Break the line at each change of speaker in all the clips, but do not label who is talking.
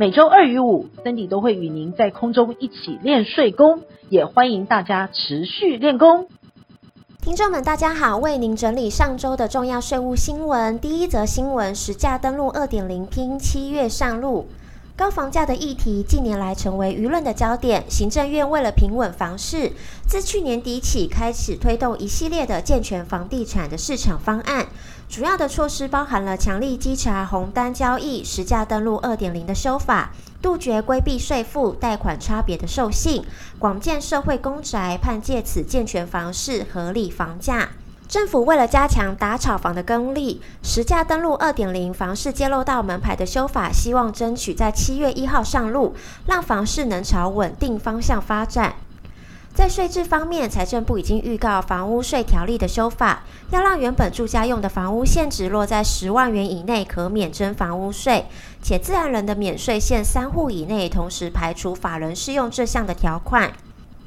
每周二与五，Cindy 都会与您在空中一起练睡功，也欢迎大家持续练功。
听众们，大家好，为您整理上周的重要税务新闻。第一则新闻：实价登录二点零拼七月上路。高房价的议题近年来成为舆论的焦点。行政院为了平稳房市，自去年底起开始推动一系列的健全房地产的市场方案。主要的措施包含了强力稽查红单交易、实价登录二点零的修法，杜绝规避税负、贷款差别的授信，广建社会公宅，盼借此健全房市、合理房价。政府为了加强打炒房的功力，实价登录二点零房市揭露到门牌的修法，希望争取在七月一号上路，让房市能朝稳定方向发展。在税制方面，财政部已经预告房屋税条例的修法，要让原本住家用的房屋现值落在十万元以内可免征房屋税，且自然人的免税限三户以内，同时排除法人适用这项的条款。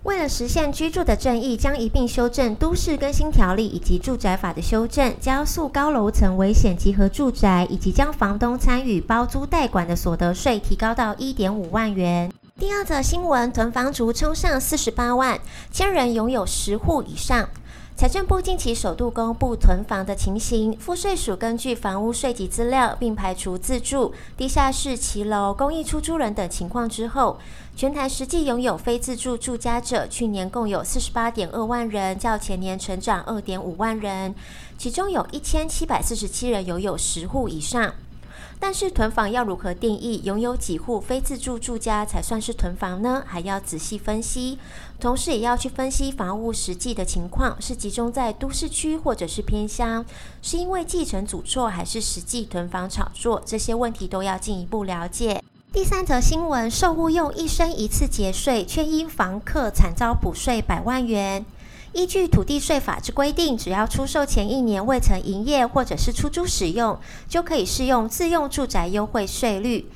为了实现居住的正义，将一并修正都市更新条例以及住宅法的修正，加速高楼层危险集合住宅，以及将房东参与包租代管的所得税提高到一点五万元。第二则新闻：囤房族冲上四十八万，千人拥有十户以上。财政部近期首度公布囤房的情形，赋税署根据房屋税籍资料，并排除自住、地下室、骑楼、公益出租人等情况之后，全台实际拥有非自住住家者，去年共有四十八点二万人，较前年成长二点五万人，其中有一千七百四十七人拥有十户以上。但是囤房要如何定义？拥有几户非自住住家才算是囤房呢？还要仔细分析，同时也要去分析房屋实际的情况，是集中在都市区或者是偏乡，是因为继承组措还是实际囤房炒作？这些问题都要进一步了解。第三则新闻：售屋用一生一次节税，却因房客惨遭补税百万元。依据土地税法之规定，只要出售前一年未曾营业或者是出租使用，就可以适用自用住宅优惠税率。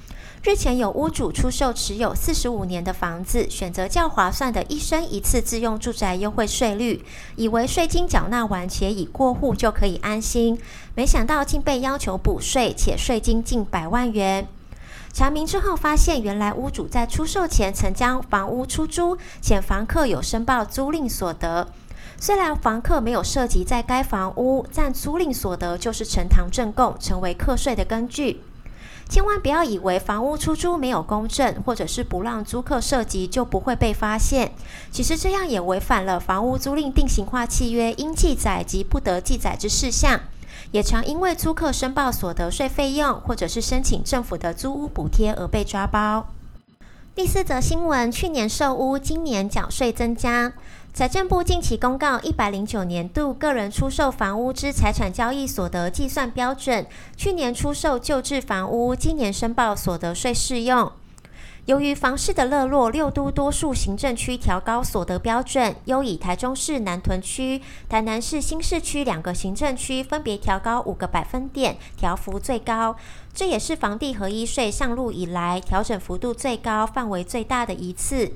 日前有屋主出售持有四十五年的房子，选择较划算的一生一次自用住宅优惠税率，以为税金缴纳完且已过户就可以安心，没想到竟被要求补税，且税金近百万元。查明之后发现，原来屋主在出售前曾将房屋出租，且房客有申报租赁所得。虽然房客没有涉及在该房屋，但租赁所得就是呈堂证供，成为课税的根据。千万不要以为房屋出租没有公证，或者是不让租客涉及就不会被发现。其实这样也违反了房屋租赁定型化契约应记载及不得记载之事项，也常因为租客申报所得税费用，或者是申请政府的租屋补贴而被抓包。第四则新闻：去年售屋，今年缴税增加。财政部近期公告，一百零九年度个人出售房屋之财产交易所得计算标准，去年出售旧制房屋，今年申报所得税适用。由于房市的热络，六都多数行政区调高所得标准，优以台中市南屯区、台南市新市区两个行政区分别调高五个百分点，调幅最高。这也是房地合一税上路以来调整幅度最高、范围最大的一次。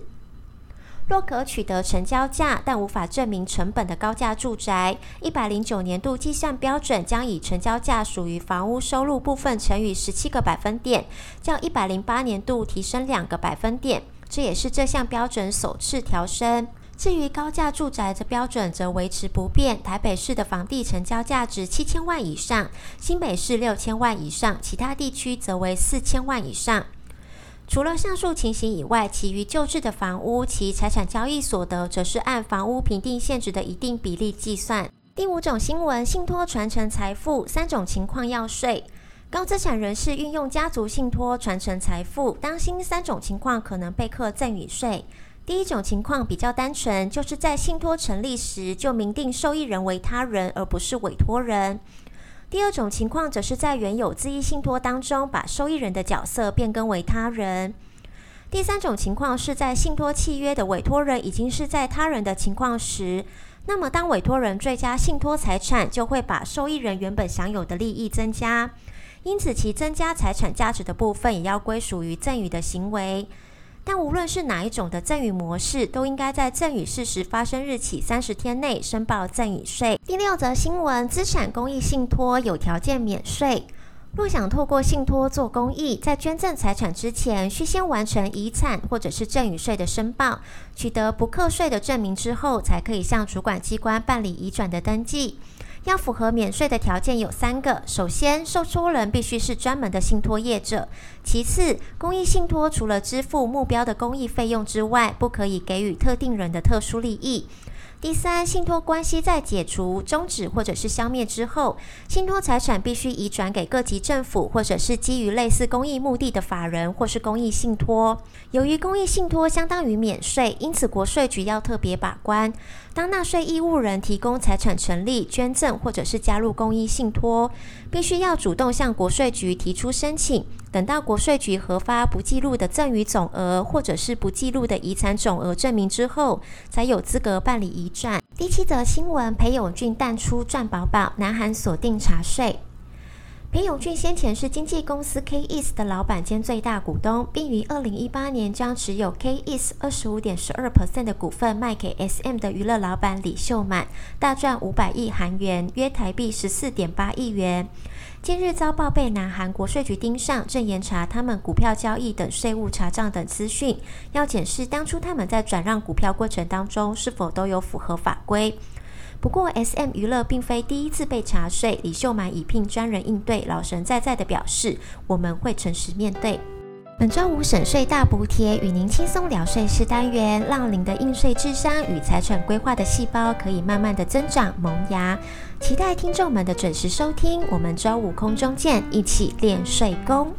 若可取得成交价，但无法证明成本的高价住宅，一百零九年度计算标准将以成交价属于房屋收入部分乘以十七个百分点，较一百零八年度提升两个百分点。这也是这项标准首次调升。至于高价住宅的标准则维持不变，台北市的房地成交价值七千万以上，新北市六千万以上，其他地区则为四千万以上。除了上述情形以外，其余旧制的房屋其财产交易所得，则是按房屋评定现值的一定比例计算。第五种新闻：信托传承财富，三种情况要税。高资产人士运用家族信托传承财富，当心三种情况可能被课赠与税。第一种情况比较单纯，就是在信托成立时就明定受益人为他人，而不是委托人。第二种情况，则是在原有自益信托当中，把受益人的角色变更为他人。第三种情况是在信托契约的委托人已经是在他人的情况时，那么当委托人追加信托财产，就会把受益人原本享有的利益增加，因此其增加财产价值的部分也要归属于赠与的行为。但无论是哪一种的赠与模式，都应该在赠与事实发生日起三十天内申报赠与税。第六则新闻：资产公益信托有条件免税。若想透过信托做公益，在捐赠财产之前，需先完成遗产或者是赠与税的申报，取得不课税的证明之后，才可以向主管机关办理移转的登记。要符合免税的条件有三个：首先，受托人必须是专门的信托业者；其次，公益信托除了支付目标的公益费用之外，不可以给予特定人的特殊利益。第三，信托关系在解除、终止或者是消灭之后，信托财产必须移转给各级政府或者是基于类似公益目的的法人或是公益信托。由于公益信托相当于免税，因此国税局要特别把关。当纳税义务人提供财产成立、捐赠或者是加入公益信托，必须要主动向国税局提出申请。等到国税局核发不记录的赠与总额，或者是不记录的遗产总额证明之后，才有资格办理遗转。第七则新闻：裴勇俊淡出赚宝宝，南韩锁定查税。裴勇俊先前是经纪公司 K East 的老板兼最大股东，并于二零一八年将持有 K East 二十五点十二 percent 的股份卖给 SM 的娱乐老板李秀满，大赚五百亿韩元，约台币十四点八亿元。近日遭报被南韩国税局盯上，正严查他们股票交易等税务查账等资讯，要检视当初他们在转让股票过程当中是否都有符合法规。不过，SM 娱乐并非第一次被查税，李秀满已聘专人应对，老神在在的表示，我们会诚实面对。本周五省税大补帖，与您轻松聊税事单元，让您的应税智商与财产规划的细胞可以慢慢的增长萌芽。期待听众们的准时收听，我们周五空中见，一起练税功。